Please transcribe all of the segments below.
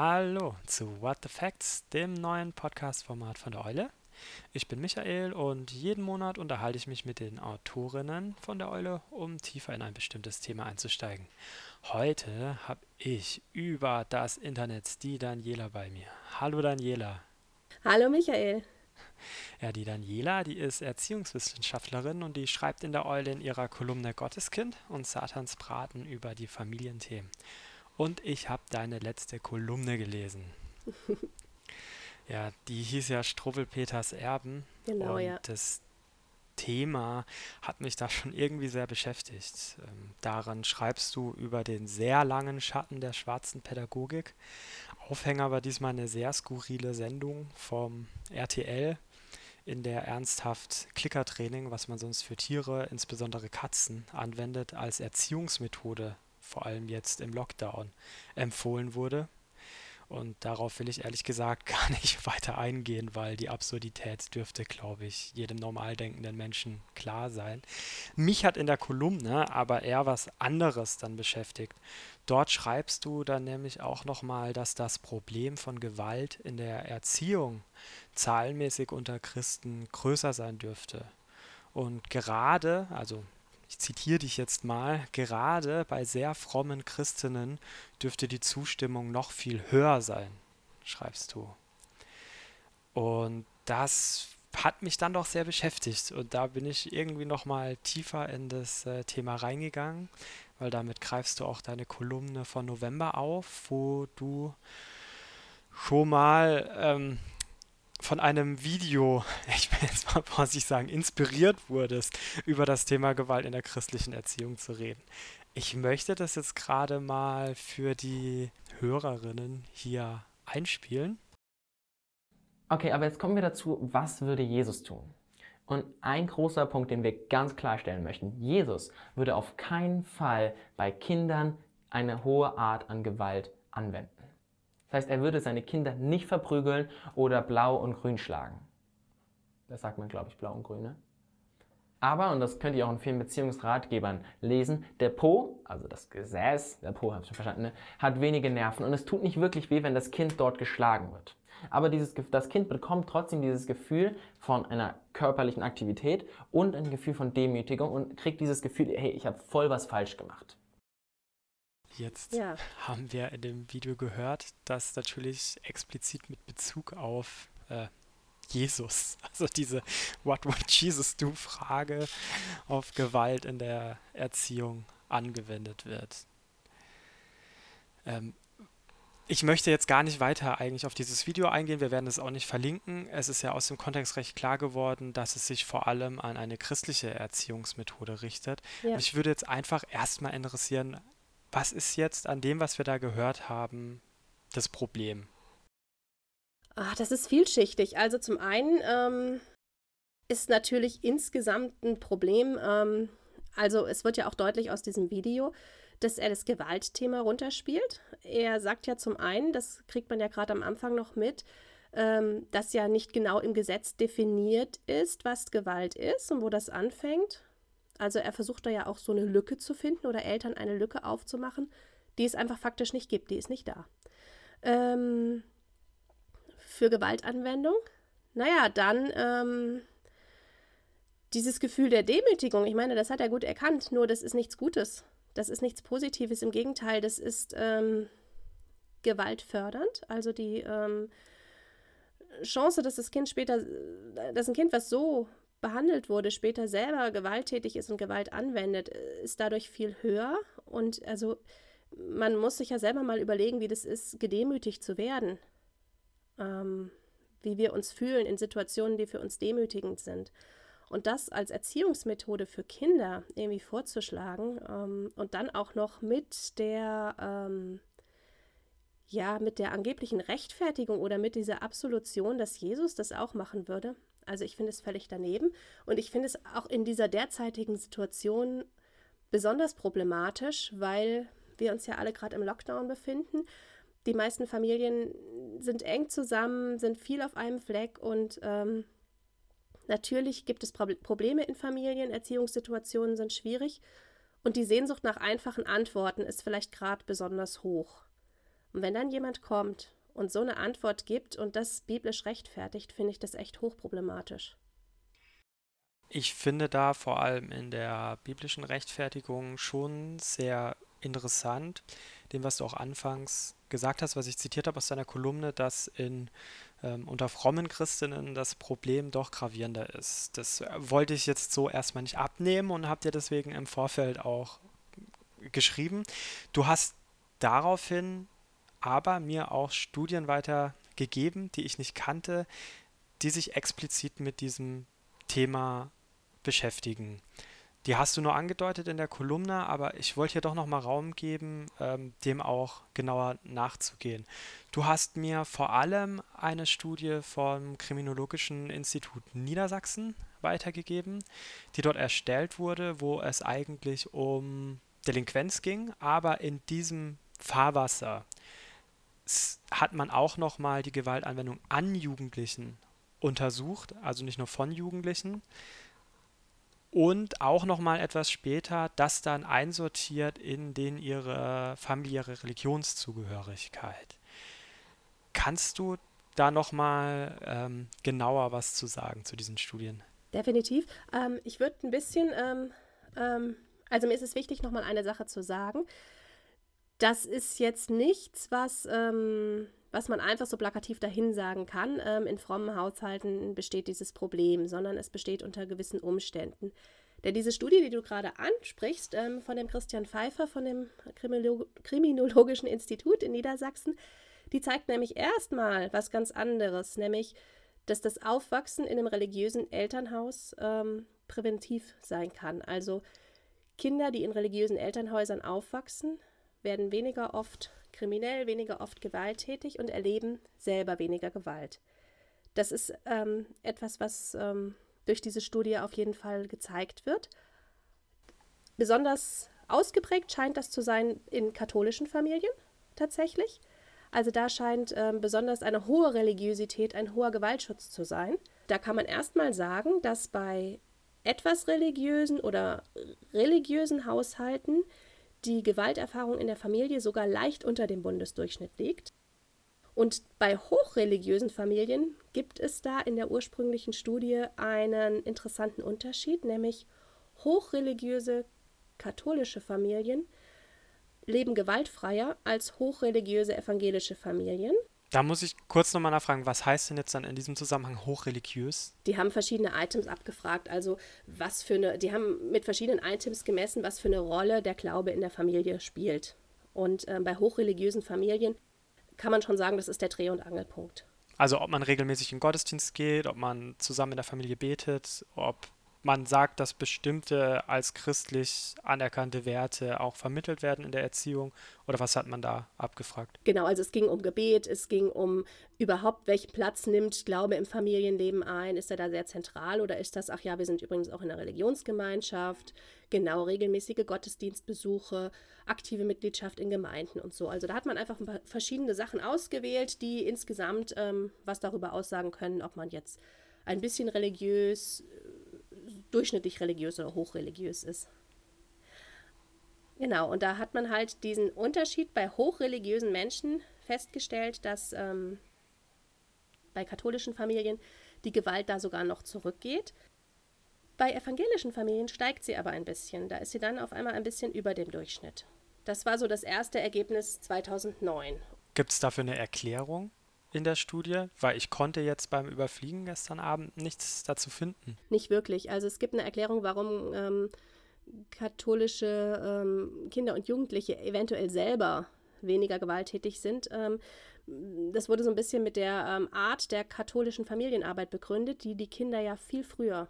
Hallo zu What the Facts, dem neuen Podcast-Format von der Eule. Ich bin Michael und jeden Monat unterhalte ich mich mit den Autorinnen von der Eule, um tiefer in ein bestimmtes Thema einzusteigen. Heute habe ich über das Internet die Daniela bei mir. Hallo Daniela. Hallo Michael. Ja, die Daniela, die ist Erziehungswissenschaftlerin und die schreibt in der Eule in ihrer Kolumne Gotteskind und Satans Braten über die Familienthemen. Und ich habe deine letzte Kolumne gelesen. ja, die hieß ja Struwwelpeters Erben. Genau, und ja. Das Thema hat mich da schon irgendwie sehr beschäftigt. Ähm, darin schreibst du über den sehr langen Schatten der schwarzen Pädagogik. Aufhänger war diesmal eine sehr skurrile Sendung vom RTL, in der ernsthaft Klickertraining, was man sonst für Tiere, insbesondere Katzen, anwendet, als Erziehungsmethode vor allem jetzt im Lockdown, empfohlen wurde. Und darauf will ich ehrlich gesagt gar nicht weiter eingehen, weil die Absurdität dürfte, glaube ich, jedem normal denkenden Menschen klar sein. Mich hat in der Kolumne aber eher was anderes dann beschäftigt. Dort schreibst du dann nämlich auch nochmal, dass das Problem von Gewalt in der Erziehung zahlenmäßig unter Christen größer sein dürfte. Und gerade, also ich zitiere dich jetzt mal, gerade bei sehr frommen Christinnen dürfte die Zustimmung noch viel höher sein, schreibst du. Und das hat mich dann doch sehr beschäftigt und da bin ich irgendwie noch mal tiefer in das äh, Thema reingegangen, weil damit greifst du auch deine Kolumne von November auf, wo du schon mal ähm, von einem Video, ich will jetzt mal vorsichtig sagen, inspiriert wurdest, über das Thema Gewalt in der christlichen Erziehung zu reden. Ich möchte das jetzt gerade mal für die Hörerinnen hier einspielen. Okay, aber jetzt kommen wir dazu, was würde Jesus tun? Und ein großer Punkt, den wir ganz klarstellen möchten, Jesus würde auf keinen Fall bei Kindern eine hohe Art an Gewalt anwenden. Das heißt, er würde seine Kinder nicht verprügeln oder blau und grün schlagen. Das sagt man, glaube ich, blau und grün, ne? Aber, und das könnt ihr auch in vielen Beziehungsratgebern lesen, der Po, also das Gesäß, der Po, habt ihr verstanden, ne, hat wenige Nerven und es tut nicht wirklich weh, wenn das Kind dort geschlagen wird. Aber dieses, das Kind bekommt trotzdem dieses Gefühl von einer körperlichen Aktivität und ein Gefühl von Demütigung und kriegt dieses Gefühl, hey, ich habe voll was falsch gemacht. Jetzt ja. haben wir in dem Video gehört, dass natürlich explizit mit Bezug auf äh, Jesus, also diese What would Jesus do Frage auf Gewalt in der Erziehung angewendet wird. Ähm, ich möchte jetzt gar nicht weiter eigentlich auf dieses Video eingehen. Wir werden es auch nicht verlinken. Es ist ja aus dem Kontext recht klar geworden, dass es sich vor allem an eine christliche Erziehungsmethode richtet. Ja. Mich würde jetzt einfach erstmal interessieren, was ist jetzt an dem, was wir da gehört haben, das Problem? Ach, das ist vielschichtig. Also zum einen ähm, ist natürlich insgesamt ein Problem, ähm, also es wird ja auch deutlich aus diesem Video, dass er das Gewaltthema runterspielt. Er sagt ja zum einen, das kriegt man ja gerade am Anfang noch mit, ähm, dass ja nicht genau im Gesetz definiert ist, was Gewalt ist und wo das anfängt. Also er versucht da ja auch so eine Lücke zu finden oder Eltern eine Lücke aufzumachen, die es einfach faktisch nicht gibt, die ist nicht da. Ähm, für Gewaltanwendung, naja, dann ähm, dieses Gefühl der Demütigung, ich meine, das hat er gut erkannt, nur das ist nichts Gutes. Das ist nichts Positives, im Gegenteil, das ist ähm, gewaltfördernd. Also die ähm, Chance, dass das Kind später, dass ein Kind, was so behandelt wurde, später selber gewalttätig ist und Gewalt anwendet, äh, ist dadurch viel höher. Und also man muss sich ja selber mal überlegen, wie das ist, gedemütigt zu werden. Ähm, wie wir uns fühlen in Situationen, die für uns demütigend sind. Und das als Erziehungsmethode für Kinder irgendwie vorzuschlagen ähm, und dann auch noch mit der, ähm, ja, mit der angeblichen Rechtfertigung oder mit dieser Absolution, dass Jesus das auch machen würde, also ich finde es völlig daneben und ich finde es auch in dieser derzeitigen Situation besonders problematisch, weil wir uns ja alle gerade im Lockdown befinden. Die meisten Familien sind eng zusammen, sind viel auf einem Fleck und ähm, natürlich gibt es Probleme in Familien, Erziehungssituationen sind schwierig und die Sehnsucht nach einfachen Antworten ist vielleicht gerade besonders hoch. Und wenn dann jemand kommt und so eine Antwort gibt und das biblisch rechtfertigt, finde ich das echt hochproblematisch. Ich finde da vor allem in der biblischen Rechtfertigung schon sehr interessant, dem, was du auch anfangs gesagt hast, was ich zitiert habe aus deiner Kolumne, dass in ähm, unter frommen Christinnen das Problem doch gravierender ist. Das wollte ich jetzt so erstmal nicht abnehmen und habe dir deswegen im Vorfeld auch geschrieben. Du hast daraufhin aber mir auch Studien weitergegeben, die ich nicht kannte, die sich explizit mit diesem Thema beschäftigen. Die hast du nur angedeutet in der Kolumne, aber ich wollte hier doch nochmal Raum geben, ähm, dem auch genauer nachzugehen. Du hast mir vor allem eine Studie vom Kriminologischen Institut Niedersachsen weitergegeben, die dort erstellt wurde, wo es eigentlich um Delinquenz ging, aber in diesem Fahrwasser hat man auch nochmal die Gewaltanwendung an Jugendlichen untersucht, also nicht nur von Jugendlichen. Und auch nochmal etwas später das dann einsortiert in den ihre familiäre Religionszugehörigkeit. Kannst du da nochmal ähm, genauer was zu sagen zu diesen Studien? Definitiv. Ähm, ich würde ein bisschen, ähm, ähm, also mir ist es wichtig, nochmal eine Sache zu sagen das ist jetzt nichts, was, ähm, was man einfach so plakativ dahin sagen kann. Ähm, in frommen Haushalten besteht dieses Problem, sondern es besteht unter gewissen Umständen. Denn diese Studie, die du gerade ansprichst, ähm, von dem Christian Pfeiffer, von dem Kriminolo Kriminologischen Institut in Niedersachsen, die zeigt nämlich erstmal was ganz anderes, nämlich, dass das Aufwachsen in einem religiösen Elternhaus ähm, präventiv sein kann. Also Kinder, die in religiösen Elternhäusern aufwachsen, werden weniger oft kriminell, weniger oft gewalttätig und erleben selber weniger Gewalt. Das ist ähm, etwas, was ähm, durch diese Studie auf jeden Fall gezeigt wird. Besonders ausgeprägt scheint das zu sein in katholischen Familien tatsächlich. Also da scheint ähm, besonders eine hohe Religiosität, ein hoher Gewaltschutz zu sein. Da kann man erstmal sagen, dass bei etwas religiösen oder religiösen Haushalten die Gewalterfahrung in der Familie sogar leicht unter dem Bundesdurchschnitt liegt. Und bei hochreligiösen Familien gibt es da in der ursprünglichen Studie einen interessanten Unterschied, nämlich hochreligiöse katholische Familien leben gewaltfreier als hochreligiöse evangelische Familien. Da muss ich kurz nochmal nachfragen, was heißt denn jetzt dann in diesem Zusammenhang hochreligiös? Die haben verschiedene Items abgefragt, also was für eine, die haben mit verschiedenen Items gemessen, was für eine Rolle der Glaube in der Familie spielt. Und äh, bei hochreligiösen Familien kann man schon sagen, das ist der Dreh- und Angelpunkt. Also ob man regelmäßig in den Gottesdienst geht, ob man zusammen in der Familie betet, ob man sagt, dass bestimmte als christlich anerkannte Werte auch vermittelt werden in der Erziehung? Oder was hat man da abgefragt? Genau, also es ging um Gebet, es ging um überhaupt, welchen Platz nimmt Glaube im Familienleben ein? Ist er da sehr zentral oder ist das, ach ja, wir sind übrigens auch in einer Religionsgemeinschaft, genau, regelmäßige Gottesdienstbesuche, aktive Mitgliedschaft in Gemeinden und so. Also da hat man einfach verschiedene Sachen ausgewählt, die insgesamt ähm, was darüber aussagen können, ob man jetzt ein bisschen religiös, durchschnittlich religiös oder hochreligiös ist. Genau, und da hat man halt diesen Unterschied bei hochreligiösen Menschen festgestellt, dass ähm, bei katholischen Familien die Gewalt da sogar noch zurückgeht. Bei evangelischen Familien steigt sie aber ein bisschen. Da ist sie dann auf einmal ein bisschen über dem Durchschnitt. Das war so das erste Ergebnis 2009. Gibt es dafür eine Erklärung? In der Studie? Weil ich konnte jetzt beim Überfliegen gestern Abend nichts dazu finden. Nicht wirklich. Also es gibt eine Erklärung, warum ähm, katholische ähm, Kinder und Jugendliche eventuell selber weniger gewalttätig sind. Ähm, das wurde so ein bisschen mit der ähm, Art der katholischen Familienarbeit begründet, die die Kinder ja viel früher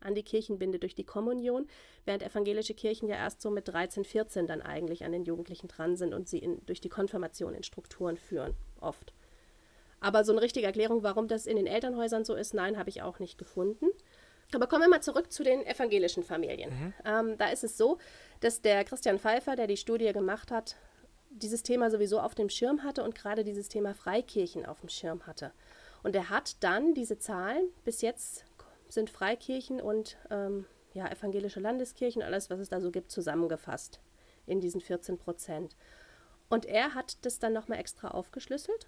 an die Kirchen bindet durch die Kommunion, während evangelische Kirchen ja erst so mit 13, 14 dann eigentlich an den Jugendlichen dran sind und sie in, durch die Konfirmation in Strukturen führen, oft. Aber so eine richtige Erklärung, warum das in den Elternhäusern so ist, nein, habe ich auch nicht gefunden. Aber kommen wir mal zurück zu den evangelischen Familien. Mhm. Ähm, da ist es so, dass der Christian Pfeiffer, der die Studie gemacht hat, dieses Thema sowieso auf dem Schirm hatte und gerade dieses Thema Freikirchen auf dem Schirm hatte. Und er hat dann diese Zahlen, bis jetzt sind Freikirchen und ähm, ja, evangelische Landeskirchen, alles, was es da so gibt, zusammengefasst in diesen 14 Prozent. Und er hat das dann nochmal extra aufgeschlüsselt,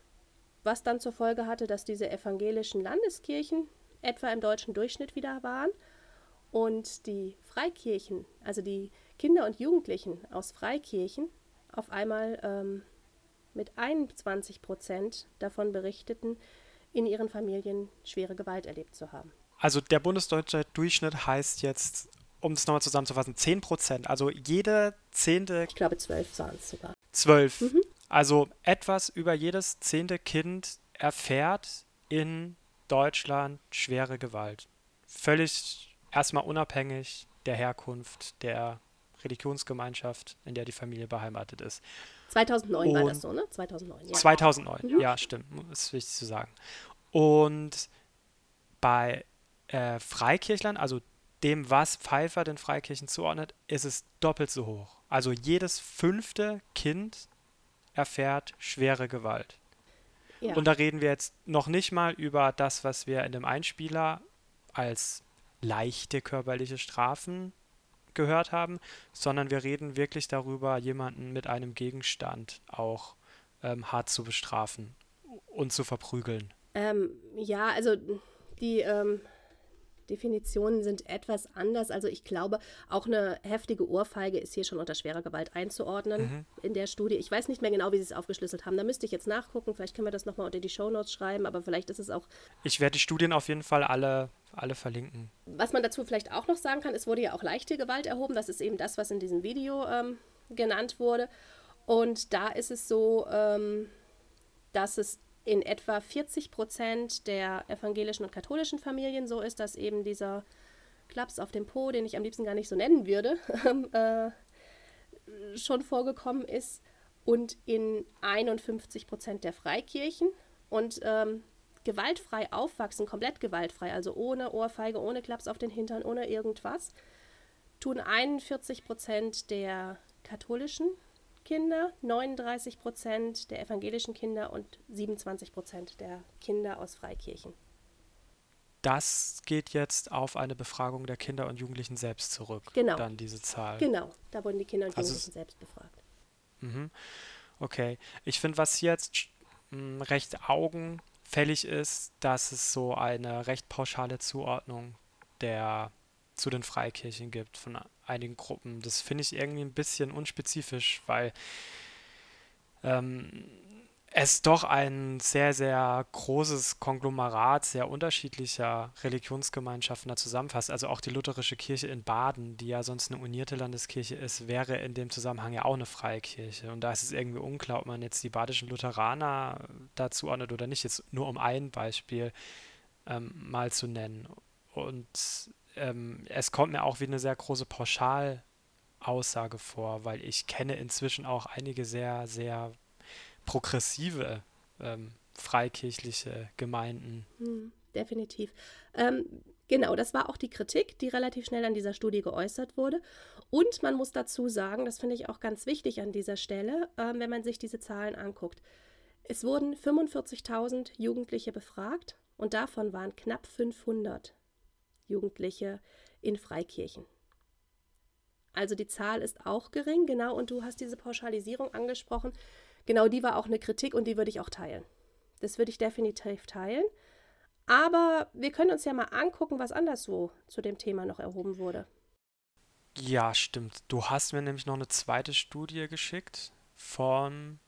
was dann zur Folge hatte, dass diese evangelischen Landeskirchen etwa im deutschen Durchschnitt wieder waren und die Freikirchen, also die Kinder und Jugendlichen aus Freikirchen, auf einmal ähm, mit 21 Prozent davon berichteten, in ihren Familien schwere Gewalt erlebt zu haben. Also der bundesdeutsche Durchschnitt heißt jetzt, um es nochmal zusammenzufassen, 10 Prozent. Also jede zehnte. Ich glaube, zwölf waren es sogar. Zwölf. Mhm. Also etwas über jedes zehnte Kind erfährt in Deutschland schwere Gewalt. Völlig erstmal unabhängig der Herkunft, der Religionsgemeinschaft, in der die Familie beheimatet ist. 2009 Und war das so, ne? 2009, ja. 2009, mhm. ja, stimmt. Ist wichtig zu sagen. Und bei äh, Freikirchlern, also dem, was Pfeiffer den Freikirchen zuordnet, ist es doppelt so hoch. Also jedes fünfte Kind erfährt schwere Gewalt. Ja. Und da reden wir jetzt noch nicht mal über das, was wir in dem Einspieler als leichte körperliche Strafen gehört haben, sondern wir reden wirklich darüber, jemanden mit einem Gegenstand auch ähm, hart zu bestrafen und zu verprügeln. Ähm, ja, also die ähm, Definitionen sind etwas anders. Also ich glaube, auch eine heftige Ohrfeige ist hier schon unter schwerer Gewalt einzuordnen mhm. in der Studie. Ich weiß nicht mehr genau, wie sie es aufgeschlüsselt haben. Da müsste ich jetzt nachgucken. Vielleicht können wir das nochmal unter die Shownotes schreiben, aber vielleicht ist es auch. Ich werde die Studien auf jeden Fall alle, alle verlinken. Was man dazu vielleicht auch noch sagen kann, es wurde ja auch leichte Gewalt erhoben. Das ist eben das, was in diesem Video ähm, genannt wurde. Und da ist es so, ähm, dass es in etwa 40 Prozent der evangelischen und katholischen Familien so ist, dass eben dieser Klaps auf dem Po, den ich am liebsten gar nicht so nennen würde, äh, schon vorgekommen ist. Und in 51 Prozent der Freikirchen. Und ähm, gewaltfrei aufwachsen, komplett gewaltfrei, also ohne Ohrfeige, ohne Klaps auf den Hintern, ohne irgendwas, tun 41 Prozent der katholischen Kinder, 39 Prozent der evangelischen Kinder und 27 Prozent der Kinder aus Freikirchen. Das geht jetzt auf eine Befragung der Kinder und Jugendlichen selbst zurück. Genau. Dann diese Zahl. Genau, da wurden die Kinder und also Jugendlichen selbst befragt. Mhm. Okay. Ich finde, was jetzt mh, recht augenfällig ist, dass es so eine recht pauschale Zuordnung der zu den Freikirchen gibt von einigen Gruppen. Das finde ich irgendwie ein bisschen unspezifisch, weil ähm, es doch ein sehr, sehr großes Konglomerat sehr unterschiedlicher Religionsgemeinschaften da zusammenfasst. Also auch die lutherische Kirche in Baden, die ja sonst eine unierte Landeskirche ist, wäre in dem Zusammenhang ja auch eine freie Kirche. Und da ist es irgendwie unklar, ob man jetzt die badischen Lutheraner dazu ordnet oder nicht. Jetzt nur um ein Beispiel ähm, mal zu nennen. Und ähm, es kommt mir auch wie eine sehr große Pauschalaussage vor, weil ich kenne inzwischen auch einige sehr, sehr progressive ähm, freikirchliche Gemeinden. Hm, definitiv. Ähm, genau, das war auch die Kritik, die relativ schnell an dieser Studie geäußert wurde. Und man muss dazu sagen, das finde ich auch ganz wichtig an dieser Stelle, ähm, wenn man sich diese Zahlen anguckt. Es wurden 45.000 Jugendliche befragt und davon waren knapp 500 Jugendliche in Freikirchen. Also die Zahl ist auch gering, genau, und du hast diese Pauschalisierung angesprochen. Genau die war auch eine Kritik und die würde ich auch teilen. Das würde ich definitiv teilen. Aber wir können uns ja mal angucken, was anderswo zu dem Thema noch erhoben wurde. Ja, stimmt. Du hast mir nämlich noch eine zweite Studie geschickt von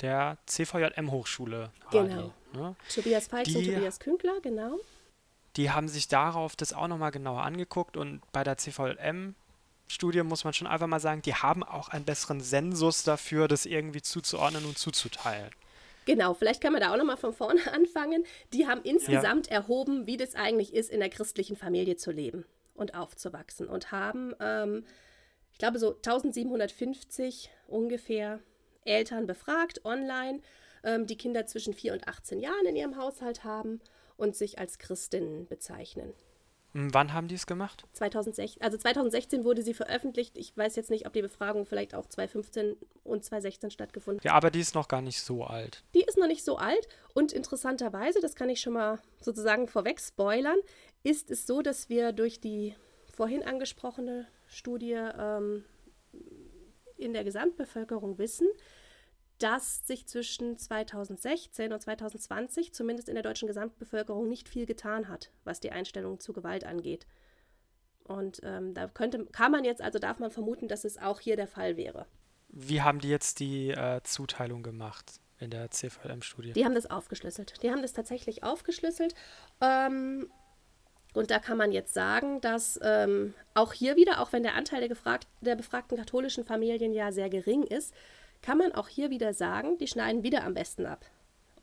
der CVJM-Hochschule. Genau. Ne? Tobias Falks und Tobias Künkler, genau die haben sich darauf das auch nochmal genauer angeguckt und bei der CVM Studie muss man schon einfach mal sagen, die haben auch einen besseren Sensus dafür, das irgendwie zuzuordnen und zuzuteilen. Genau, vielleicht kann man da auch nochmal von vorne anfangen. Die haben insgesamt ja. erhoben, wie das eigentlich ist, in der christlichen Familie zu leben und aufzuwachsen und haben, ähm, ich glaube, so 1750 ungefähr Eltern befragt online, ähm, die Kinder zwischen 4 und 18 Jahren in ihrem Haushalt haben und sich als Christinnen bezeichnen. Hm, wann haben die es gemacht? 2016, also 2016 wurde sie veröffentlicht. Ich weiß jetzt nicht, ob die Befragung vielleicht auch 2015 und 2016 stattgefunden hat. Ja, aber die ist noch gar nicht so alt. Die ist noch nicht so alt und interessanterweise, das kann ich schon mal sozusagen vorweg spoilern, ist es so, dass wir durch die vorhin angesprochene Studie ähm, in der Gesamtbevölkerung wissen, dass sich zwischen 2016 und 2020 zumindest in der deutschen Gesamtbevölkerung nicht viel getan hat, was die Einstellung zu Gewalt angeht. Und ähm, da könnte, kann man jetzt, also darf man vermuten, dass es auch hier der Fall wäre. Wie haben die jetzt die äh, Zuteilung gemacht in der CVM-Studie? Die haben das aufgeschlüsselt. Die haben das tatsächlich aufgeschlüsselt. Ähm, und da kann man jetzt sagen, dass ähm, auch hier wieder, auch wenn der Anteil der, gefragt, der befragten katholischen Familien ja sehr gering ist, kann man auch hier wieder sagen, die schneiden wieder am besten ab.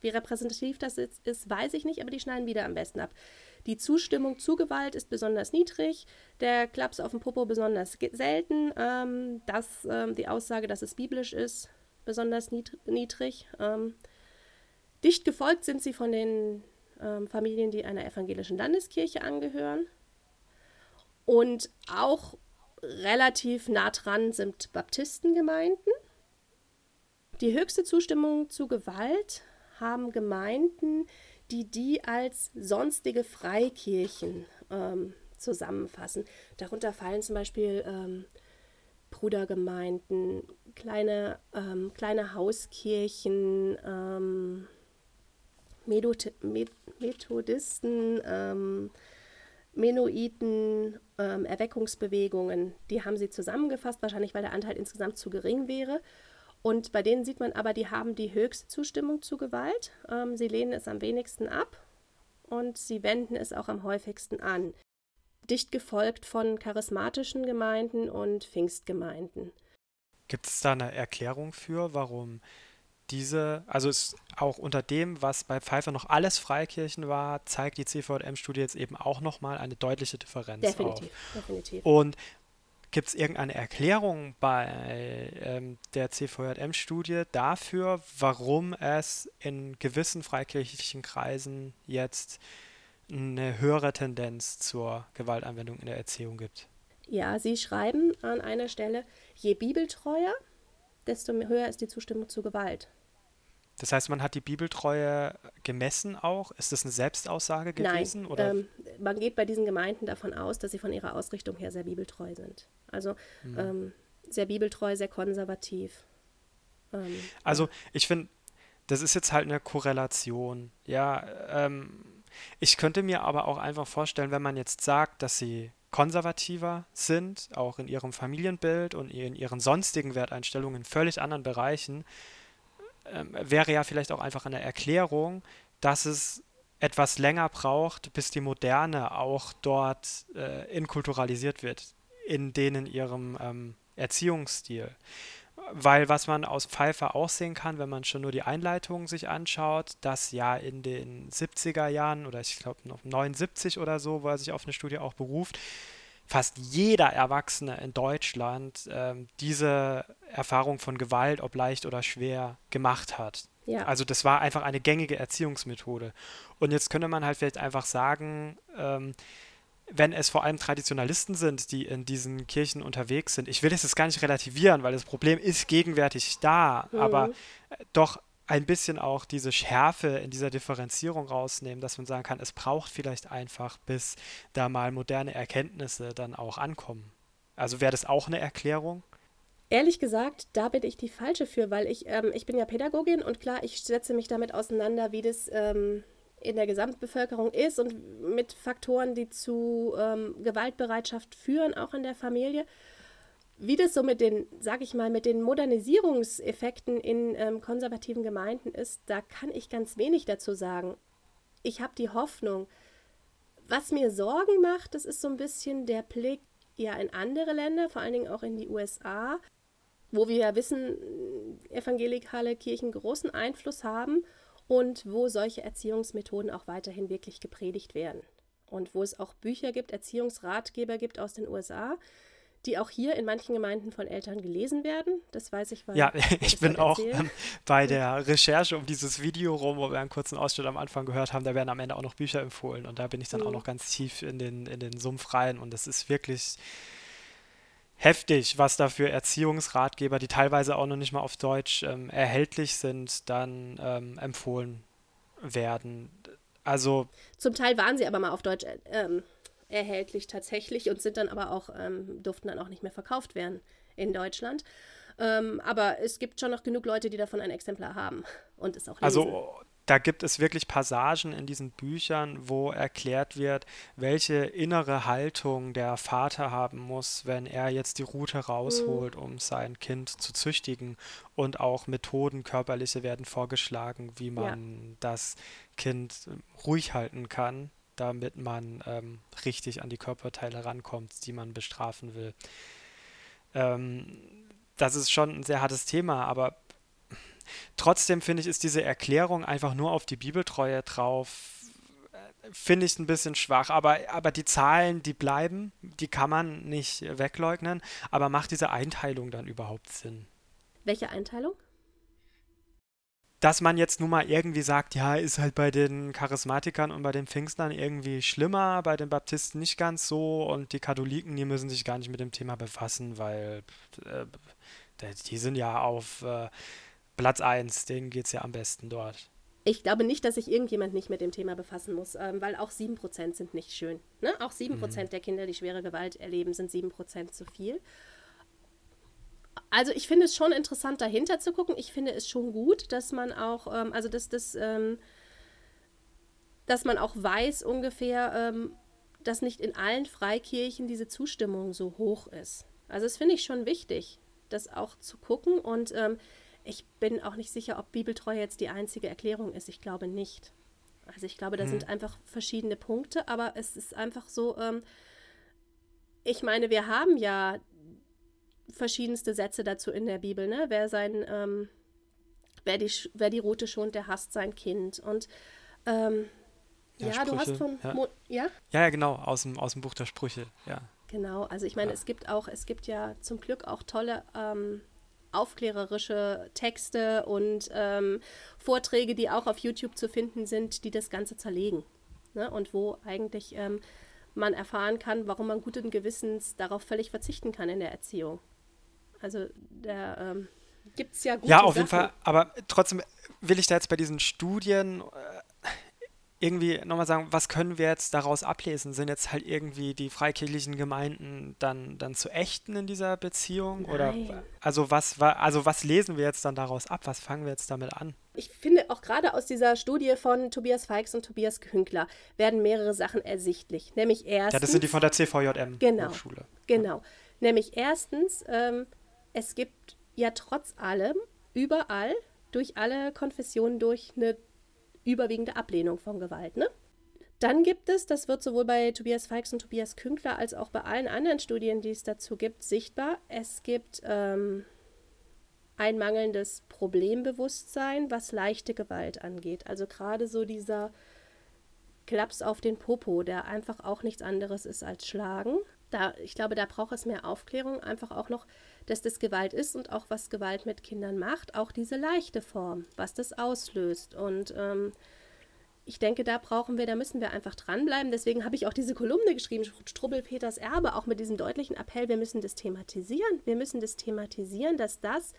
Wie repräsentativ das jetzt ist, weiß ich nicht, aber die schneiden wieder am besten ab. Die Zustimmung zu Gewalt ist besonders niedrig, der Klaps auf dem Popo besonders selten, ähm, das, ähm, die Aussage, dass es biblisch ist, besonders niedrig. Ähm, dicht gefolgt sind sie von den ähm, Familien, die einer evangelischen Landeskirche angehören. Und auch relativ nah dran sind Baptistengemeinden. Die höchste Zustimmung zu Gewalt haben Gemeinden, die die als sonstige Freikirchen ähm, zusammenfassen. Darunter fallen zum Beispiel ähm, Brudergemeinden, kleine, ähm, kleine Hauskirchen, ähm, Methodisten, ähm, Menoiten, ähm, Erweckungsbewegungen, die haben sie zusammengefasst, wahrscheinlich weil der Anteil insgesamt zu gering wäre. Und bei denen sieht man aber, die haben die höchste Zustimmung zu Gewalt. Ähm, sie lehnen es am wenigsten ab und sie wenden es auch am häufigsten an. Dicht gefolgt von charismatischen Gemeinden und Pfingstgemeinden. Gibt es da eine Erklärung für, warum diese, also auch unter dem, was bei Pfeiffer noch alles Freikirchen war, zeigt die CVM-Studie jetzt eben auch nochmal eine deutliche Differenz definitiv, auf. Definitiv. Und gibt es irgendeine Erklärung bei ähm, der CVM-Studie dafür, warum es in gewissen freikirchlichen Kreisen jetzt eine höhere Tendenz zur Gewaltanwendung in der Erziehung gibt? Ja, Sie schreiben an einer Stelle, je bibeltreuer, desto höher ist die Zustimmung zu Gewalt. Das heißt, man hat die Bibeltreue gemessen auch? Ist das eine Selbstaussage gewesen? Nein, oder? Ähm, man geht bei diesen Gemeinden davon aus, dass sie von ihrer Ausrichtung her sehr bibeltreu sind. Also mhm. ähm, sehr bibeltreu, sehr konservativ. Ähm, also ich finde, das ist jetzt halt eine Korrelation. Ja, ähm, ich könnte mir aber auch einfach vorstellen, wenn man jetzt sagt, dass sie konservativer sind, auch in ihrem Familienbild und in ihren sonstigen Werteinstellungen in völlig anderen Bereichen, ähm, wäre ja vielleicht auch einfach eine Erklärung, dass es etwas länger braucht, bis die Moderne auch dort äh, inkulturalisiert wird, in denen ihrem ähm, Erziehungsstil. Weil was man aus Pfeiffer auch sehen kann, wenn man schon nur die Einleitung sich anschaut, dass ja in den 70er Jahren oder ich glaube noch 79 oder so, wo er sich auf eine Studie auch beruft, fast jeder Erwachsene in Deutschland ähm, diese Erfahrung von Gewalt, ob leicht oder schwer, gemacht hat. Ja. Also das war einfach eine gängige Erziehungsmethode. Und jetzt könnte man halt vielleicht einfach sagen, ähm, wenn es vor allem Traditionalisten sind, die in diesen Kirchen unterwegs sind, ich will das jetzt gar nicht relativieren, weil das Problem ist gegenwärtig da, mhm. aber äh, doch ein bisschen auch diese Schärfe in dieser Differenzierung rausnehmen, dass man sagen kann, es braucht vielleicht einfach, bis da mal moderne Erkenntnisse dann auch ankommen. Also wäre das auch eine Erklärung? Ehrlich gesagt, da bin ich die falsche für, weil ich, ähm, ich bin ja Pädagogin und klar, ich setze mich damit auseinander, wie das ähm, in der Gesamtbevölkerung ist und mit Faktoren, die zu ähm, Gewaltbereitschaft führen, auch in der Familie. Wie das so mit den, sag ich mal, mit den Modernisierungseffekten in ähm, konservativen Gemeinden ist, da kann ich ganz wenig dazu sagen. Ich habe die Hoffnung. Was mir Sorgen macht, das ist so ein bisschen der Blick ja in andere Länder, vor allen Dingen auch in die USA, wo wir ja wissen, evangelikale Kirchen großen Einfluss haben und wo solche Erziehungsmethoden auch weiterhin wirklich gepredigt werden. Und wo es auch Bücher gibt, Erziehungsratgeber gibt aus den USA, die auch hier in manchen Gemeinden von Eltern gelesen werden. Das weiß ich, weil Ja, ich bin auch ähm, bei der Recherche um dieses Video rum, wo wir einen kurzen Ausschnitt am Anfang gehört haben, da werden am Ende auch noch Bücher empfohlen und da bin ich dann mhm. auch noch ganz tief in den, in den Sumpf rein und das ist wirklich heftig, was da für Erziehungsratgeber, die teilweise auch noch nicht mal auf Deutsch ähm, erhältlich sind, dann ähm, empfohlen werden. Also zum Teil waren sie aber mal auf Deutsch äh, ähm, erhältlich tatsächlich und sind dann aber auch, ähm, durften dann auch nicht mehr verkauft werden in Deutschland. Ähm, aber es gibt schon noch genug Leute, die davon ein Exemplar haben und es auch also, lesen. Also da gibt es wirklich Passagen in diesen Büchern, wo erklärt wird, welche innere Haltung der Vater haben muss, wenn er jetzt die Rute rausholt, mhm. um sein Kind zu züchtigen. Und auch Methoden, körperliche werden vorgeschlagen, wie man ja. das Kind ruhig halten kann, damit man ähm, richtig an die Körperteile rankommt, die man bestrafen will. Ähm, das ist schon ein sehr hartes Thema, aber Trotzdem finde ich, ist diese Erklärung einfach nur auf die Bibeltreue drauf, äh, finde ich ein bisschen schwach. Aber, aber die Zahlen, die bleiben, die kann man nicht wegleugnen. Aber macht diese Einteilung dann überhaupt Sinn? Welche Einteilung? dass man jetzt nun mal irgendwie sagt, ja, ist halt bei den Charismatikern und bei den Pfingstern irgendwie schlimmer, bei den Baptisten nicht ganz so und die Katholiken, die müssen sich gar nicht mit dem Thema befassen, weil äh, die sind ja auf äh, Platz 1, denen geht es ja am besten dort. Ich glaube nicht, dass sich irgendjemand nicht mit dem Thema befassen muss, ähm, weil auch 7% sind nicht schön. Ne? Auch 7% mhm. der Kinder, die schwere Gewalt erleben, sind 7% zu viel. Also ich finde es schon interessant, dahinter zu gucken. Ich finde es schon gut, dass man auch, ähm, also dass das, ähm, dass man auch weiß ungefähr, ähm, dass nicht in allen Freikirchen diese Zustimmung so hoch ist. Also das finde ich schon wichtig, das auch zu gucken und ähm, ich bin auch nicht sicher, ob Bibeltreue jetzt die einzige Erklärung ist. Ich glaube nicht. Also ich glaube, da mhm. sind einfach verschiedene Punkte, aber es ist einfach so, ähm, ich meine, wir haben ja verschiedenste Sätze dazu in der Bibel, ne? Wer sein, ähm, wer die, wer die Route schont, der hasst sein Kind. Und ähm, ja, ja du hast von ja. ja? ja? Ja, genau, aus dem, aus dem Buch der Sprüche, ja. Genau, also ich meine, es gibt auch, es gibt ja zum Glück auch tolle ähm, aufklärerische Texte und ähm, Vorträge, die auch auf YouTube zu finden sind, die das Ganze zerlegen. Ne? Und wo eigentlich ähm, man erfahren kann, warum man guten Gewissens darauf völlig verzichten kann in der Erziehung. Also da ähm, gibt es ja gute Ja, auf Sachen. jeden Fall. Aber trotzdem will ich da jetzt bei diesen Studien äh, irgendwie nochmal sagen, was können wir jetzt daraus ablesen? Sind jetzt halt irgendwie die freikirchlichen Gemeinden dann, dann zu echten in dieser Beziehung? Nein. Oder also was, also was lesen wir jetzt dann daraus ab? Was fangen wir jetzt damit an? Ich finde auch gerade aus dieser Studie von Tobias Feix und Tobias Hünkler werden mehrere Sachen ersichtlich. Nämlich erstens. Ja, das sind die von der CVJM genau, Hochschule. Genau. Nämlich erstens, ähm, es gibt ja trotz allem überall durch alle Konfessionen durch eine überwiegende Ablehnung von Gewalt. Ne? Dann gibt es, das wird sowohl bei Tobias Feix und Tobias Künkler als auch bei allen anderen Studien, die es dazu gibt, sichtbar. Es gibt ähm, ein mangelndes Problembewusstsein, was leichte Gewalt angeht. Also gerade so dieser Klaps auf den Popo, der einfach auch nichts anderes ist als Schlagen. Da, ich glaube, da braucht es mehr Aufklärung, einfach auch noch, dass das Gewalt ist und auch was Gewalt mit Kindern macht, auch diese leichte Form, was das auslöst. Und ähm, ich denke, da brauchen wir, da müssen wir einfach dranbleiben. Deswegen habe ich auch diese Kolumne geschrieben, Strubbel Peters Erbe, auch mit diesem deutlichen Appell, wir müssen das thematisieren. Wir müssen das thematisieren, dass das,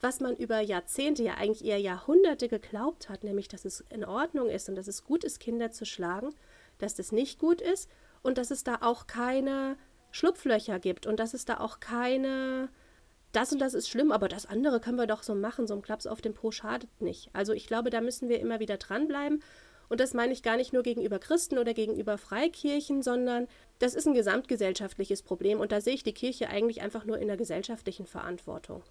was man über Jahrzehnte, ja eigentlich eher Jahrhunderte geglaubt hat, nämlich, dass es in Ordnung ist und dass es gut ist, Kinder zu schlagen, dass das nicht gut ist und dass es da auch keine Schlupflöcher gibt und dass es da auch keine, das und das ist schlimm, aber das andere können wir doch so machen, so ein Klaps auf den Po schadet nicht. Also ich glaube, da müssen wir immer wieder dranbleiben. Und das meine ich gar nicht nur gegenüber Christen oder gegenüber Freikirchen, sondern das ist ein gesamtgesellschaftliches Problem und da sehe ich die Kirche eigentlich einfach nur in der gesellschaftlichen Verantwortung.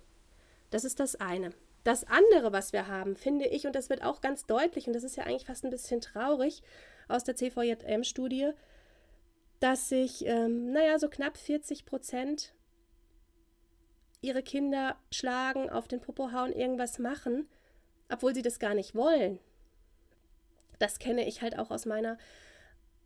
Das ist das eine. Das andere, was wir haben, finde ich, und das wird auch ganz deutlich, und das ist ja eigentlich fast ein bisschen traurig aus der CVJM-Studie, dass sich, ähm, naja, so knapp 40 Prozent ihre Kinder schlagen, auf den Popo hauen, irgendwas machen, obwohl sie das gar nicht wollen. Das kenne ich halt auch aus meiner,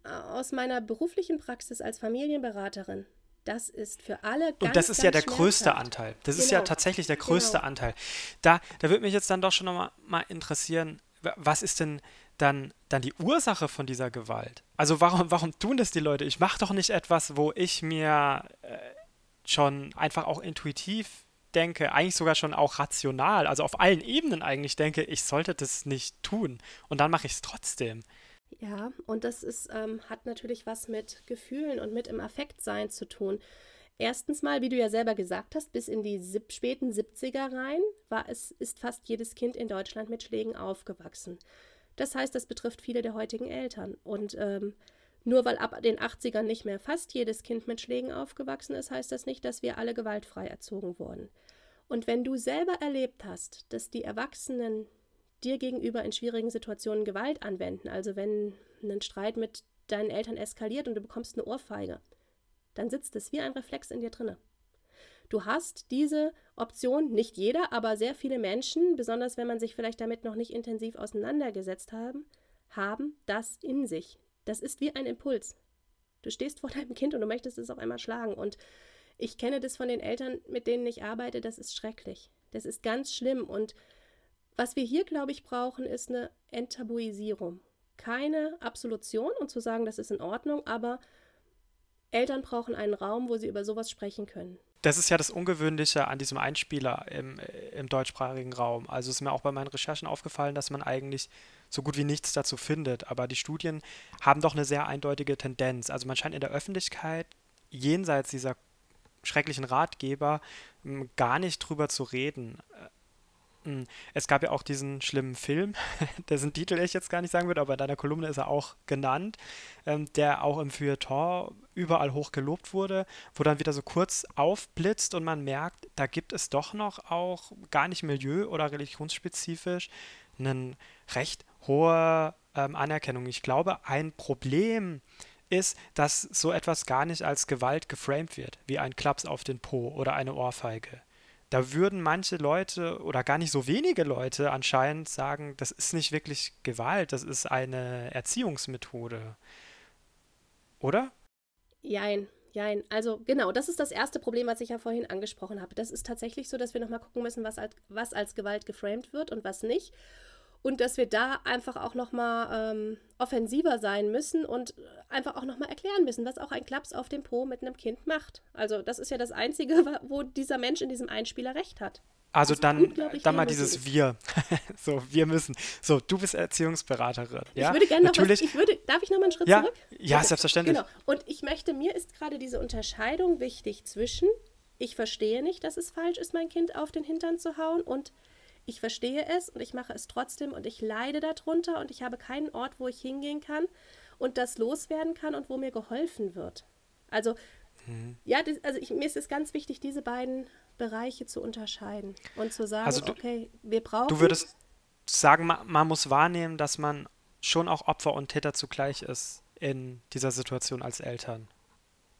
aus meiner beruflichen Praxis als Familienberaterin. Das ist für alle ganz Und das ist ja der größte Anteil. Das genau. ist ja genau. tatsächlich der größte genau. Anteil. Da, da würde mich jetzt dann doch schon nochmal mal interessieren, was ist denn dann, dann die Ursache von dieser Gewalt? Also warum, warum tun das die Leute? Ich mache doch nicht etwas, wo ich mir äh, schon einfach auch intuitiv denke, eigentlich sogar schon auch rational, also auf allen Ebenen eigentlich denke, ich sollte das nicht tun. Und dann mache ich es trotzdem. Ja, und das ist, ähm, hat natürlich was mit Gefühlen und mit im Affektsein zu tun. Erstens mal, wie du ja selber gesagt hast, bis in die sieb späten 70er rein war es, ist fast jedes Kind in Deutschland mit Schlägen aufgewachsen. Das heißt, das betrifft viele der heutigen Eltern. Und ähm, nur weil ab den 80ern nicht mehr fast jedes Kind mit Schlägen aufgewachsen ist, heißt das nicht, dass wir alle gewaltfrei erzogen wurden. Und wenn du selber erlebt hast, dass die Erwachsenen dir gegenüber in schwierigen Situationen Gewalt anwenden, also wenn ein Streit mit deinen Eltern eskaliert und du bekommst eine Ohrfeige, dann sitzt es wie ein Reflex in dir drinne. Du hast diese Option, nicht jeder, aber sehr viele Menschen, besonders wenn man sich vielleicht damit noch nicht intensiv auseinandergesetzt haben, haben das in sich. Das ist wie ein Impuls. Du stehst vor deinem Kind und du möchtest es auf einmal schlagen. Und ich kenne das von den Eltern, mit denen ich arbeite, das ist schrecklich. Das ist ganz schlimm. Und was wir hier, glaube ich, brauchen, ist eine Enttabuisierung. Keine Absolution und zu sagen, das ist in Ordnung, aber Eltern brauchen einen Raum, wo sie über sowas sprechen können. Das ist ja das Ungewöhnliche an diesem Einspieler im, im deutschsprachigen Raum. Also ist mir auch bei meinen Recherchen aufgefallen, dass man eigentlich so gut wie nichts dazu findet. Aber die Studien haben doch eine sehr eindeutige Tendenz. Also man scheint in der Öffentlichkeit jenseits dieser schrecklichen Ratgeber gar nicht drüber zu reden. Hm, es gab ja auch diesen schlimmen Film, dessen Titel ich jetzt gar nicht sagen würde, aber in deiner Kolumne ist er auch genannt, ähm, der auch im Feuilleton überall hoch gelobt wurde, wo dann wieder so kurz aufblitzt und man merkt, da gibt es doch noch auch gar nicht milieu- oder religionsspezifisch eine recht hohe ähm, Anerkennung. Ich glaube, ein Problem ist, dass so etwas gar nicht als Gewalt geframed wird, wie ein Klaps auf den Po oder eine Ohrfeige da würden manche Leute oder gar nicht so wenige Leute anscheinend sagen, das ist nicht wirklich Gewalt, das ist eine Erziehungsmethode. Oder? Jein, jein. Also genau, das ist das erste Problem, was ich ja vorhin angesprochen habe. Das ist tatsächlich so, dass wir nochmal gucken müssen, was als, was als Gewalt geframed wird und was nicht und dass wir da einfach auch nochmal ähm, offensiver sein müssen und einfach auch nochmal erklären müssen, was auch ein Klaps auf dem Po mit einem Kind macht. Also das ist ja das Einzige, wo dieser Mensch in diesem Einspieler recht hat. Also dann, dann mal dieses Wir. so, wir müssen. So, du bist Erziehungsberaterin. Ja? Ich würde gerne noch was, ich würde, darf ich noch mal einen Schritt ja? zurück? Ja, Bitte. selbstverständlich. Genau. Und ich möchte, mir ist gerade diese Unterscheidung wichtig zwischen, ich verstehe nicht, dass es falsch ist, mein Kind auf den Hintern zu hauen und ich verstehe es und ich mache es trotzdem und ich leide darunter und ich habe keinen Ort, wo ich hingehen kann und das loswerden kann und wo mir geholfen wird. Also, mhm. ja, das, also ich, mir ist es ganz wichtig, diese beiden Bereiche zu unterscheiden und zu sagen, also du, okay, wir brauchen. Du würdest sagen, man, man muss wahrnehmen, dass man schon auch Opfer und Täter zugleich ist in dieser Situation als Eltern.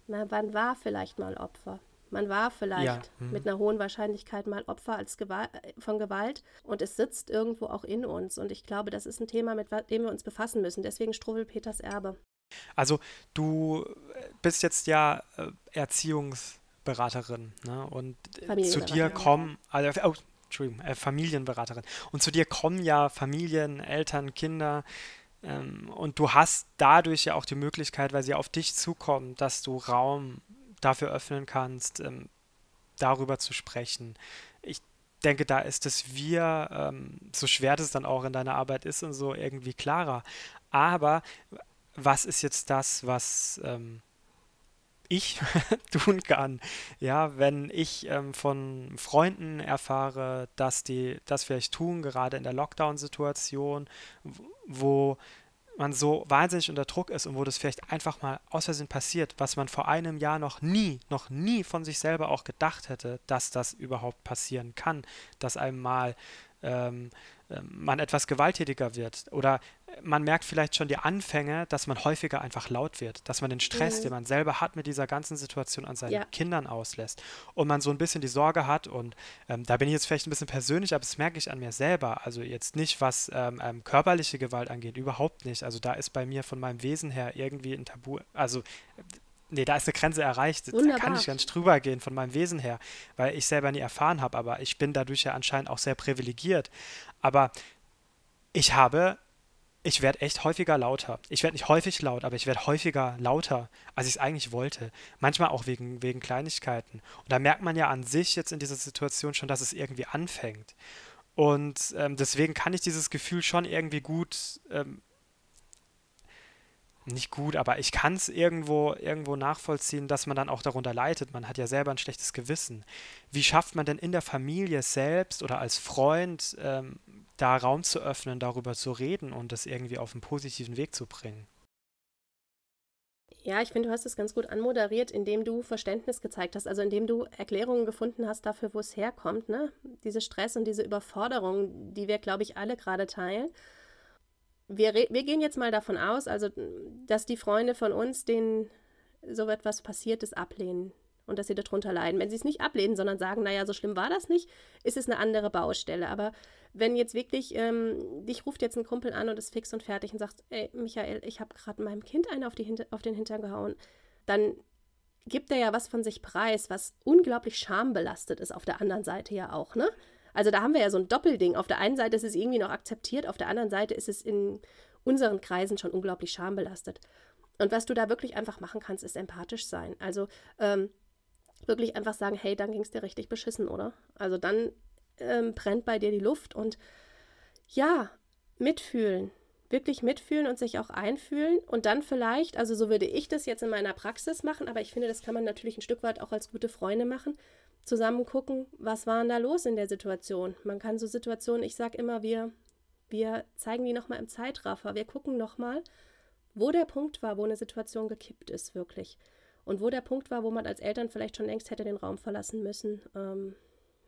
Na, man war vielleicht mal Opfer. Man war vielleicht ja. mhm. mit einer hohen Wahrscheinlichkeit mal Opfer als Gewalt, von Gewalt und es sitzt irgendwo auch in uns. Und ich glaube, das ist ein Thema, mit dem wir uns befassen müssen. Deswegen Struwwel Peters Erbe. Also du bist jetzt ja äh, Erziehungsberaterin ne? und zu dir kommen, also, oh, Entschuldigung, äh, Familienberaterin. Und zu dir kommen ja Familien, Eltern, Kinder, ähm, und du hast dadurch ja auch die Möglichkeit, weil sie auf dich zukommen, dass du Raum dafür öffnen kannst, ähm, darüber zu sprechen. Ich denke, da ist es Wir, ähm, so schwer das dann auch in deiner Arbeit ist und so irgendwie klarer. Aber was ist jetzt das, was ähm, ich tun kann? Ja, wenn ich ähm, von Freunden erfahre, dass die das vielleicht tun, gerade in der Lockdown-Situation, wo man so wahnsinnig unter Druck ist und wo das vielleicht einfach mal aus Versehen passiert, was man vor einem Jahr noch nie, noch nie von sich selber auch gedacht hätte, dass das überhaupt passieren kann, dass einem mal ähm, ähm, man etwas gewalttätiger wird. Oder man merkt vielleicht schon die Anfänge, dass man häufiger einfach laut wird, dass man den Stress, mhm. den man selber hat mit dieser ganzen Situation an seinen ja. Kindern auslässt. Und man so ein bisschen die Sorge hat, und ähm, da bin ich jetzt vielleicht ein bisschen persönlich, aber das merke ich an mir selber. Also jetzt nicht, was ähm, ähm, körperliche Gewalt angeht, überhaupt nicht. Also da ist bei mir von meinem Wesen her irgendwie ein Tabu. Also nee, da ist eine Grenze erreicht. Wunderbar. Da kann ich gar nicht drüber gehen von meinem Wesen her, weil ich selber nie erfahren habe, aber ich bin dadurch ja anscheinend auch sehr privilegiert. Aber ich habe, ich werde echt häufiger lauter. Ich werde nicht häufig laut, aber ich werde häufiger lauter, als ich es eigentlich wollte. Manchmal auch wegen, wegen Kleinigkeiten. Und da merkt man ja an sich jetzt in dieser Situation schon, dass es irgendwie anfängt. Und ähm, deswegen kann ich dieses Gefühl schon irgendwie gut ähm, nicht gut, aber ich kann es irgendwo, irgendwo nachvollziehen, dass man dann auch darunter leidet. Man hat ja selber ein schlechtes Gewissen. Wie schafft man denn in der Familie selbst oder als Freund ähm, da Raum zu öffnen, darüber zu reden und das irgendwie auf einen positiven Weg zu bringen? Ja, ich finde, du hast es ganz gut anmoderiert, indem du Verständnis gezeigt hast, also indem du Erklärungen gefunden hast dafür, wo es herkommt, ne? Diese Stress und diese Überforderung, die wir, glaube ich, alle gerade teilen. Wir, wir gehen jetzt mal davon aus, also, dass die Freunde von uns, denen so etwas passiert ist, ablehnen und dass sie darunter leiden. Wenn sie es nicht ablehnen, sondern sagen, naja, so schlimm war das nicht, ist es eine andere Baustelle. Aber wenn jetzt wirklich, ähm, dich ruft jetzt ein Kumpel an und ist fix und fertig und sagt, ey, Michael, ich habe gerade meinem Kind einen auf, die auf den Hintern gehauen, dann gibt er ja was von sich preis, was unglaublich schambelastet ist auf der anderen Seite ja auch, ne? Also da haben wir ja so ein Doppelding. Auf der einen Seite ist es irgendwie noch akzeptiert, auf der anderen Seite ist es in unseren Kreisen schon unglaublich schambelastet. Und was du da wirklich einfach machen kannst, ist empathisch sein. Also ähm, wirklich einfach sagen, hey, dann ging es dir richtig beschissen, oder? Also dann ähm, brennt bei dir die Luft und ja, mitfühlen. Wirklich mitfühlen und sich auch einfühlen und dann vielleicht, also so würde ich das jetzt in meiner Praxis machen, aber ich finde, das kann man natürlich ein Stück weit auch als gute Freunde machen, zusammen gucken, was war denn da los in der Situation. Man kann so Situationen, ich sage immer, wir, wir zeigen die nochmal im Zeitraffer, wir gucken nochmal, wo der Punkt war, wo eine Situation gekippt ist, wirklich. Und wo der Punkt war, wo man als Eltern vielleicht schon längst hätte den Raum verlassen müssen ähm,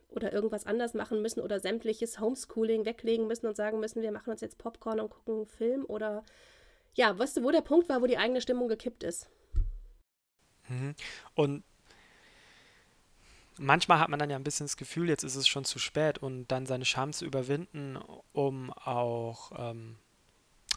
oder irgendwas anders machen müssen oder sämtliches Homeschooling weglegen müssen und sagen müssen, wir machen uns jetzt Popcorn und gucken einen Film oder ja, weißt du, wo der Punkt war, wo die eigene Stimmung gekippt ist. Mhm. Und manchmal hat man dann ja ein bisschen das Gefühl, jetzt ist es schon zu spät und dann seine Scham zu überwinden, um auch ähm,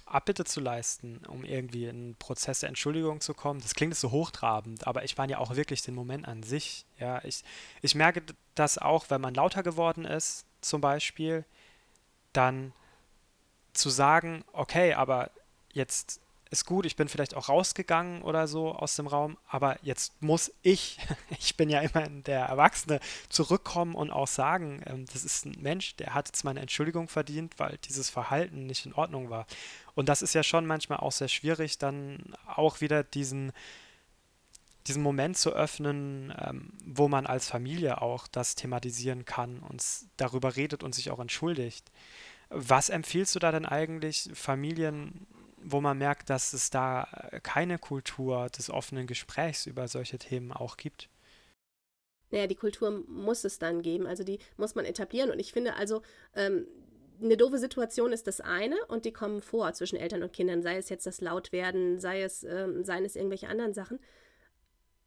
Abbitte zu leisten, um irgendwie in einen Prozess der Entschuldigung zu kommen. Das klingt so hochtrabend, aber ich meine ja auch wirklich den Moment an sich. Ja, ich, ich merke das auch, wenn man lauter geworden ist, zum Beispiel, dann zu sagen, okay, aber jetzt ist gut, ich bin vielleicht auch rausgegangen oder so aus dem Raum, aber jetzt muss ich, ich bin ja immer der Erwachsene, zurückkommen und auch sagen, ähm, das ist ein Mensch, der hat jetzt meine Entschuldigung verdient, weil dieses Verhalten nicht in Ordnung war. Und das ist ja schon manchmal auch sehr schwierig, dann auch wieder diesen, diesen Moment zu öffnen, ähm, wo man als Familie auch das thematisieren kann und darüber redet und sich auch entschuldigt. Was empfiehlst du da denn eigentlich Familien wo man merkt, dass es da keine Kultur des offenen Gesprächs über solche Themen auch gibt? Naja, die Kultur muss es dann geben, also die muss man etablieren. Und ich finde also, ähm, eine doofe Situation ist das eine und die kommen vor zwischen Eltern und Kindern, sei es jetzt das Lautwerden, sei es, ähm, seien es irgendwelche anderen Sachen.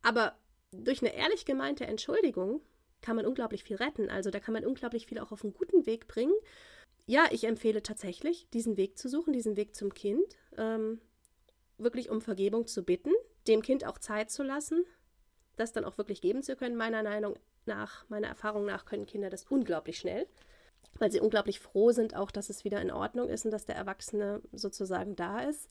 Aber durch eine ehrlich gemeinte Entschuldigung kann man unglaublich viel retten. Also da kann man unglaublich viel auch auf einen guten Weg bringen ja, ich empfehle tatsächlich, diesen Weg zu suchen, diesen Weg zum Kind, ähm, wirklich um Vergebung zu bitten, dem Kind auch Zeit zu lassen, das dann auch wirklich geben zu können. Meiner Meinung nach, meiner Erfahrung nach können Kinder das unglaublich schnell, weil sie unglaublich froh sind auch, dass es wieder in Ordnung ist und dass der Erwachsene sozusagen da ist.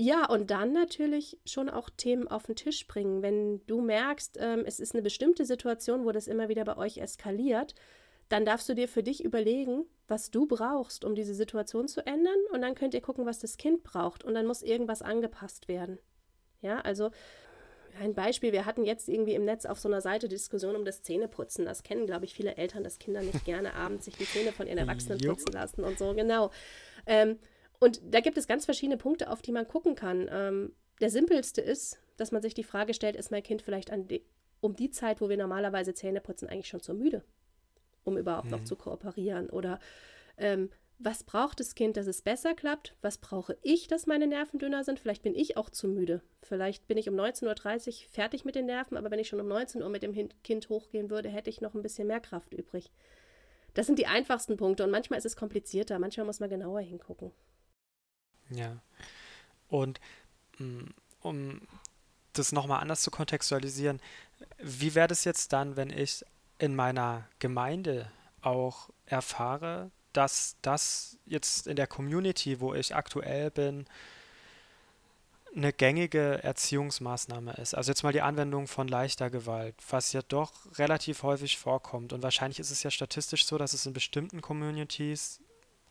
Ja, und dann natürlich schon auch Themen auf den Tisch bringen. Wenn du merkst, ähm, es ist eine bestimmte Situation, wo das immer wieder bei euch eskaliert, dann darfst du dir für dich überlegen, was du brauchst, um diese Situation zu ändern. Und dann könnt ihr gucken, was das Kind braucht. Und dann muss irgendwas angepasst werden. Ja, also ein Beispiel, wir hatten jetzt irgendwie im Netz auf so einer Seite Diskussion um das Zähneputzen. Das kennen, glaube ich, viele Eltern, dass Kinder nicht gerne abends sich die Zähne von ihren Erwachsenen putzen lassen und so, genau. Ähm, und da gibt es ganz verschiedene Punkte, auf die man gucken kann. Ähm, der simpelste ist, dass man sich die Frage stellt, ist mein Kind vielleicht die, um die Zeit, wo wir normalerweise Zähne putzen, eigentlich schon zu müde? Um überhaupt mhm. noch zu kooperieren? Oder ähm, was braucht das Kind, dass es besser klappt? Was brauche ich, dass meine Nerven dünner sind? Vielleicht bin ich auch zu müde. Vielleicht bin ich um 19.30 Uhr fertig mit den Nerven, aber wenn ich schon um 19 Uhr mit dem Kind hochgehen würde, hätte ich noch ein bisschen mehr Kraft übrig. Das sind die einfachsten Punkte und manchmal ist es komplizierter, manchmal muss man genauer hingucken. Ja. Und mm, um das nochmal anders zu kontextualisieren, wie wäre das jetzt dann, wenn ich in meiner Gemeinde auch erfahre, dass das jetzt in der Community, wo ich aktuell bin, eine gängige Erziehungsmaßnahme ist. Also jetzt mal die Anwendung von leichter Gewalt, was ja doch relativ häufig vorkommt. Und wahrscheinlich ist es ja statistisch so, dass es in bestimmten Communities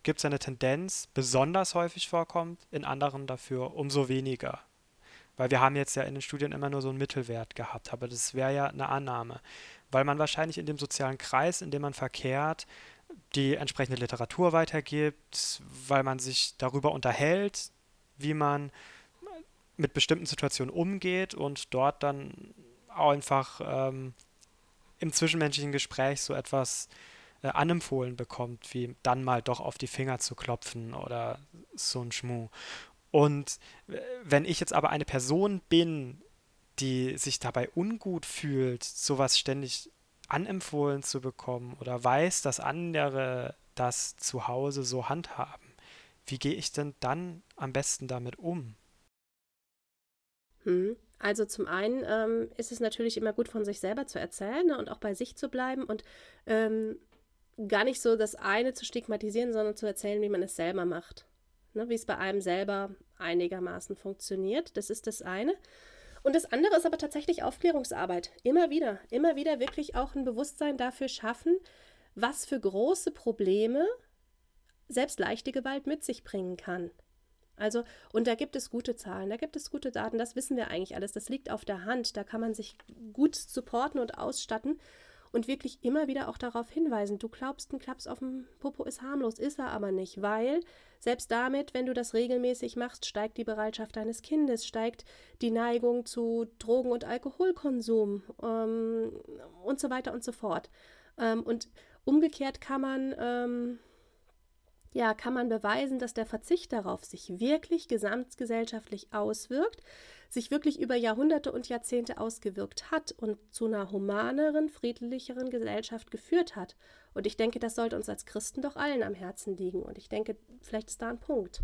gibt es eine Tendenz, besonders häufig vorkommt, in anderen dafür umso weniger. Weil wir haben jetzt ja in den Studien immer nur so einen Mittelwert gehabt, aber das wäre ja eine Annahme. Weil man wahrscheinlich in dem sozialen Kreis, in dem man verkehrt, die entsprechende Literatur weitergibt, weil man sich darüber unterhält, wie man mit bestimmten Situationen umgeht und dort dann auch einfach ähm, im zwischenmenschlichen Gespräch so etwas äh, anempfohlen bekommt, wie dann mal doch auf die Finger zu klopfen oder so ein Schmuh. Und äh, wenn ich jetzt aber eine Person bin, die sich dabei ungut fühlt, sowas ständig anempfohlen zu bekommen oder weiß, dass andere das zu Hause so handhaben, wie gehe ich denn dann am besten damit um? Hm. Also zum einen ähm, ist es natürlich immer gut von sich selber zu erzählen ne, und auch bei sich zu bleiben und ähm, gar nicht so das eine zu stigmatisieren, sondern zu erzählen, wie man es selber macht. Ne, wie es bei einem selber einigermaßen funktioniert. Das ist das eine. Und das andere ist aber tatsächlich Aufklärungsarbeit. Immer wieder, immer wieder wirklich auch ein Bewusstsein dafür schaffen, was für große Probleme selbst leichte Gewalt mit sich bringen kann. Also, und da gibt es gute Zahlen, da gibt es gute Daten, das wissen wir eigentlich alles, das liegt auf der Hand, da kann man sich gut supporten und ausstatten und wirklich immer wieder auch darauf hinweisen, du glaubst, ein Klaps auf dem Popo ist harmlos, ist er aber nicht, weil selbst damit, wenn du das regelmäßig machst, steigt die Bereitschaft deines Kindes, steigt die Neigung zu Drogen- und Alkoholkonsum ähm, und so weiter und so fort. Ähm, und umgekehrt kann man ähm, ja, kann man beweisen, dass der Verzicht darauf sich wirklich gesamtgesellschaftlich auswirkt, sich wirklich über Jahrhunderte und Jahrzehnte ausgewirkt hat und zu einer humaneren, friedlicheren Gesellschaft geführt hat. Und ich denke, das sollte uns als Christen doch allen am Herzen liegen. Und ich denke, vielleicht ist da ein Punkt.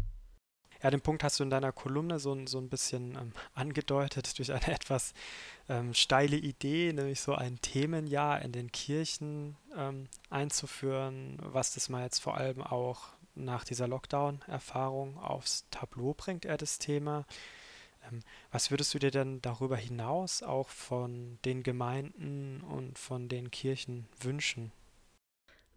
Ja, den Punkt hast du in deiner Kolumne so, so ein bisschen ähm, angedeutet durch eine etwas ähm, steile Idee, nämlich so ein Themenjahr in den Kirchen ähm, einzuführen, was das mal jetzt vor allem auch nach dieser Lockdown-Erfahrung aufs Tableau bringt er das Thema. Ähm, was würdest du dir denn darüber hinaus auch von den Gemeinden und von den Kirchen wünschen?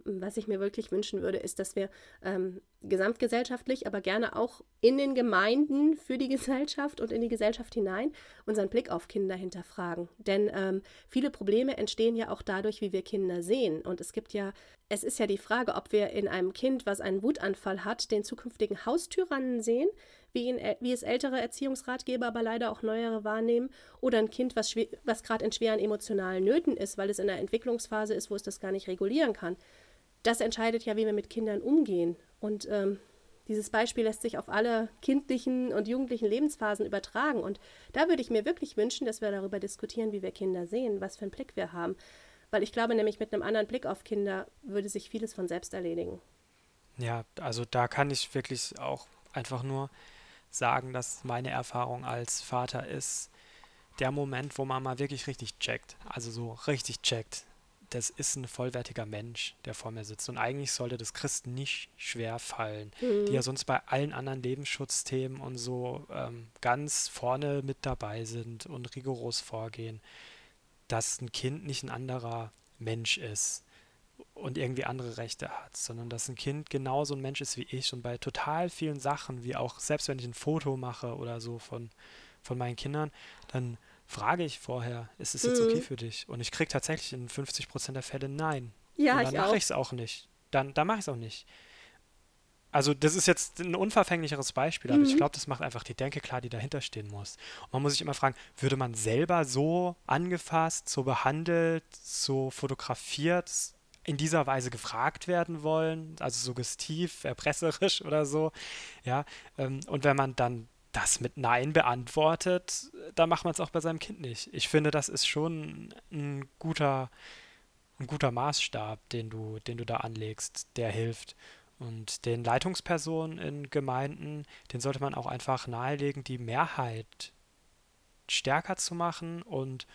Was ich mir wirklich wünschen würde, ist, dass wir ähm, gesamtgesellschaftlich, aber gerne auch in den Gemeinden für die Gesellschaft und in die Gesellschaft hinein unseren Blick auf Kinder hinterfragen. Denn ähm, viele Probleme entstehen ja auch dadurch, wie wir Kinder sehen. Und es gibt ja, es ist ja die Frage, ob wir in einem Kind, was einen Wutanfall hat, den zukünftigen Haustyrannen sehen, wie, ihn, wie es ältere Erziehungsratgeber, aber leider auch neuere wahrnehmen, oder ein Kind, was, was gerade in schweren emotionalen Nöten ist, weil es in einer Entwicklungsphase ist, wo es das gar nicht regulieren kann das entscheidet ja, wie wir mit Kindern umgehen. Und ähm, dieses Beispiel lässt sich auf alle kindlichen und jugendlichen Lebensphasen übertragen. Und da würde ich mir wirklich wünschen, dass wir darüber diskutieren, wie wir Kinder sehen, was für einen Blick wir haben. Weil ich glaube nämlich, mit einem anderen Blick auf Kinder würde sich vieles von selbst erledigen. Ja, also da kann ich wirklich auch einfach nur sagen, dass meine Erfahrung als Vater ist, der Moment, wo man mal wirklich richtig checkt. Also so richtig checkt das ist ein vollwertiger Mensch, der vor mir sitzt. Und eigentlich sollte das Christen nicht schwer fallen, mhm. die ja sonst bei allen anderen Lebensschutzthemen und so ähm, ganz vorne mit dabei sind und rigoros vorgehen, dass ein Kind nicht ein anderer Mensch ist und irgendwie andere Rechte hat, sondern dass ein Kind genauso ein Mensch ist wie ich und bei total vielen Sachen, wie auch selbst wenn ich ein Foto mache oder so von, von meinen Kindern, dann frage ich vorher, ist es jetzt okay mhm. für dich? Und ich kriege tatsächlich in 50 Prozent der Fälle Nein. Ja, und dann mache ich es auch nicht. Dann, dann mache ich es auch nicht. Also das ist jetzt ein unverfänglicheres Beispiel, aber mhm. ich glaube, das macht einfach die Denke klar, die dahinter stehen muss. Und man muss sich immer fragen, würde man selber so angefasst, so behandelt, so fotografiert, in dieser Weise gefragt werden wollen, also suggestiv, erpresserisch oder so, ja. Ähm, und wenn man dann das mit Nein beantwortet, da macht man es auch bei seinem Kind nicht. Ich finde, das ist schon ein guter, ein guter Maßstab, den du, den du da anlegst, der hilft. Und den Leitungspersonen in Gemeinden, den sollte man auch einfach nahelegen, die Mehrheit stärker zu machen und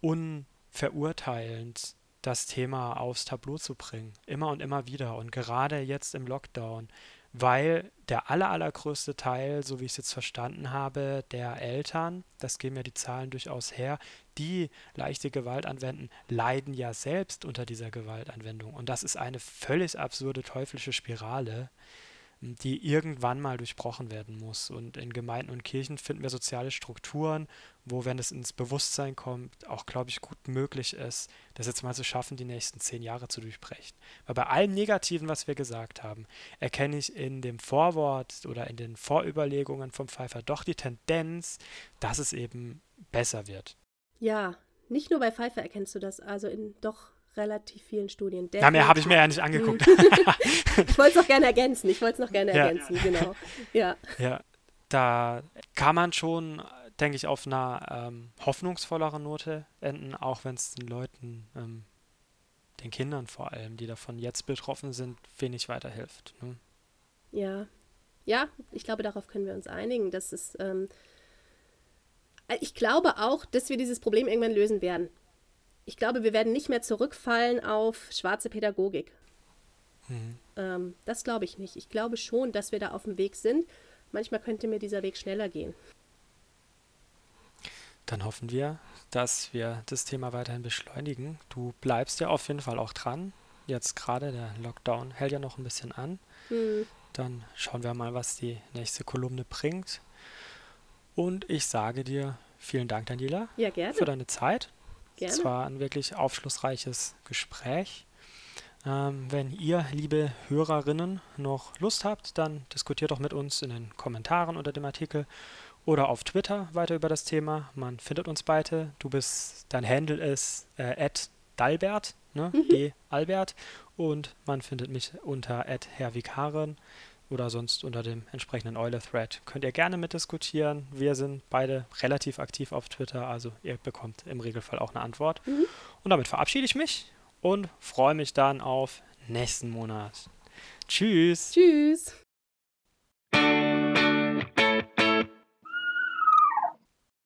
unverurteilend das Thema aufs Tableau zu bringen. Immer und immer wieder. Und gerade jetzt im Lockdown weil der aller, allergrößte Teil, so wie ich es jetzt verstanden habe, der Eltern, das geben ja die Zahlen durchaus her, die leichte Gewalt anwenden, leiden ja selbst unter dieser Gewaltanwendung. Und das ist eine völlig absurde teuflische Spirale, die irgendwann mal durchbrochen werden muss. Und in Gemeinden und Kirchen finden wir soziale Strukturen, wo, wenn es ins Bewusstsein kommt, auch, glaube ich, gut möglich ist, das jetzt mal zu schaffen, die nächsten zehn Jahre zu durchbrechen. Weil bei allem Negativen, was wir gesagt haben, erkenne ich in dem Vorwort oder in den Vorüberlegungen vom Pfeiffer doch die Tendenz, dass es eben besser wird. Ja, nicht nur bei Pfeiffer erkennst du das, also in doch relativ vielen Studien. Na, mehr habe ich mir ja nicht angeguckt. ich wollte es noch gerne ergänzen. Ich wollte es noch gerne ja. ergänzen, genau. Ja. ja, da kann man schon, denke ich, auf einer ähm, hoffnungsvolleren Note enden, auch wenn es den Leuten, ähm, den Kindern vor allem, die davon jetzt betroffen sind, wenig weiterhilft. Ne? Ja. Ja, ich glaube, darauf können wir uns einigen. dass es, ähm, ich glaube auch, dass wir dieses Problem irgendwann lösen werden ich glaube, wir werden nicht mehr zurückfallen auf schwarze Pädagogik. Mhm. Ähm, das glaube ich nicht. Ich glaube schon, dass wir da auf dem Weg sind. Manchmal könnte mir dieser Weg schneller gehen. Dann hoffen wir, dass wir das Thema weiterhin beschleunigen. Du bleibst ja auf jeden Fall auch dran. Jetzt gerade der Lockdown hält ja noch ein bisschen an. Mhm. Dann schauen wir mal, was die nächste Kolumne bringt. Und ich sage dir vielen Dank, Daniela, ja, für deine Zeit. Gerne. Es war ein wirklich aufschlussreiches Gespräch. Ähm, wenn ihr, liebe Hörerinnen, noch Lust habt, dann diskutiert doch mit uns in den Kommentaren unter dem Artikel oder auf Twitter weiter über das Thema. Man findet uns beide. Du bist, dein Handle ist äh, Dalbert, ne? Mhm. D Albert. Und man findet mich unter Herr Vikaren oder sonst unter dem entsprechenden Euler-Thread. Könnt ihr gerne mitdiskutieren. Wir sind beide relativ aktiv auf Twitter, also ihr bekommt im Regelfall auch eine Antwort. Mhm. Und damit verabschiede ich mich und freue mich dann auf nächsten Monat. Tschüss. Tschüss.